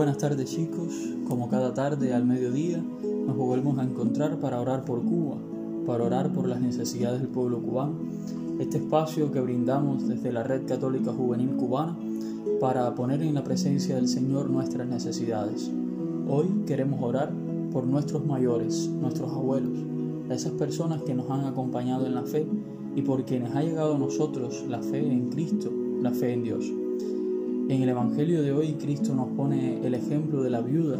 buenas tardes chicos, como cada tarde al mediodía nos volvemos a encontrar para orar por Cuba, para orar por las necesidades del pueblo cubano, este espacio que brindamos desde la Red Católica Juvenil Cubana para poner en la presencia del Señor nuestras necesidades. Hoy queremos orar por nuestros mayores, nuestros abuelos, esas personas que nos han acompañado en la fe y por quienes ha llegado a nosotros la fe en Cristo, la fe en Dios. En el Evangelio de hoy Cristo nos pone el ejemplo de la viuda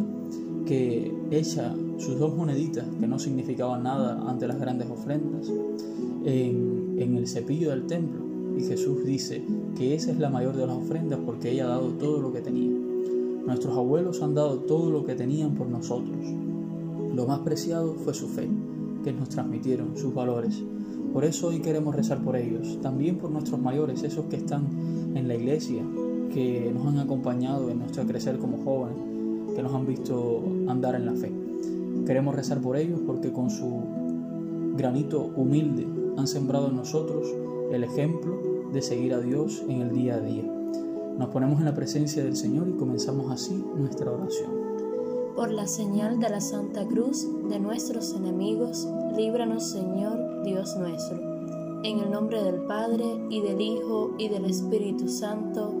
que echa sus dos moneditas, que no significaban nada ante las grandes ofrendas, en, el cepillo del templo. Y Jesús dice que esa es la mayor de las ofrendas porque ella ha dado todo lo que tenía. Nuestros abuelos han dado todo lo que tenían por nosotros. Lo más preciado fue su fe, que nos transmitieron, sus valores. Por eso hoy queremos rezar por ellos, también por nuestros mayores, esos que están en la iglesia, que nos han acompañado en nuestro crecer como jóvenes, que nos han visto andar en la fe. Queremos rezar por ellos porque con su granito humilde han sembrado en nosotros el ejemplo de seguir a Dios en el día a día. Nos ponemos en la presencia del Señor y comenzamos así nuestra oración. Por la señal de la Santa Cruz de nuestros enemigos, líbranos Señor Dios nuestro. En el nombre del Padre y del Hijo y del Espíritu Santo.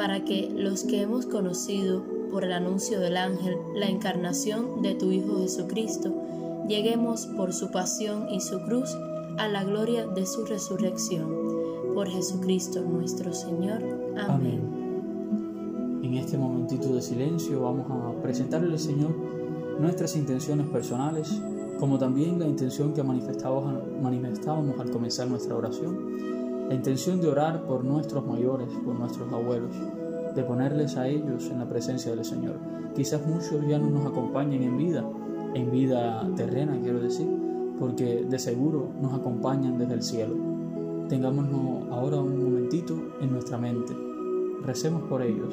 para que los que hemos conocido por el anuncio del ángel la encarnación de tu Hijo Jesucristo, lleguemos por su pasión y su cruz a la gloria de su resurrección. Por Jesucristo nuestro Señor. Amén. En este momentito de silencio vamos a presentarle al Señor nuestras intenciones personales, como también la intención que manifestábamos, manifestábamos al comenzar nuestra oración la intención de orar por nuestros mayores, por nuestros abuelos, de ponerles a ellos en la presencia del Señor. Quizás muchos ya no nos acompañen en vida, en vida terrena quiero decir, porque de seguro nos acompañan desde el cielo. Tengámonos ahora un momentito en nuestra mente. Recemos por ellos.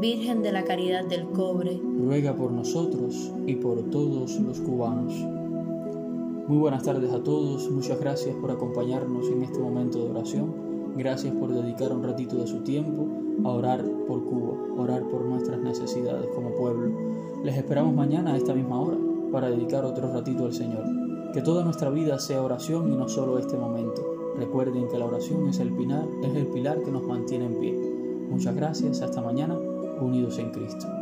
Virgen de la Caridad del Cobre. Ruega por nosotros y por todos los cubanos. Muy buenas tardes a todos, muchas gracias por acompañarnos en este momento de oración, gracias por dedicar un ratito de su tiempo a orar por Cuba, orar por nuestras necesidades como pueblo. Les esperamos mañana a esta misma hora para dedicar otro ratito al Señor. Que toda nuestra vida sea oración y no solo este momento. Recuerden que la oración es el pilar, es el pilar que nos mantiene en pie. Muchas gracias, hasta mañana, unidos en Cristo.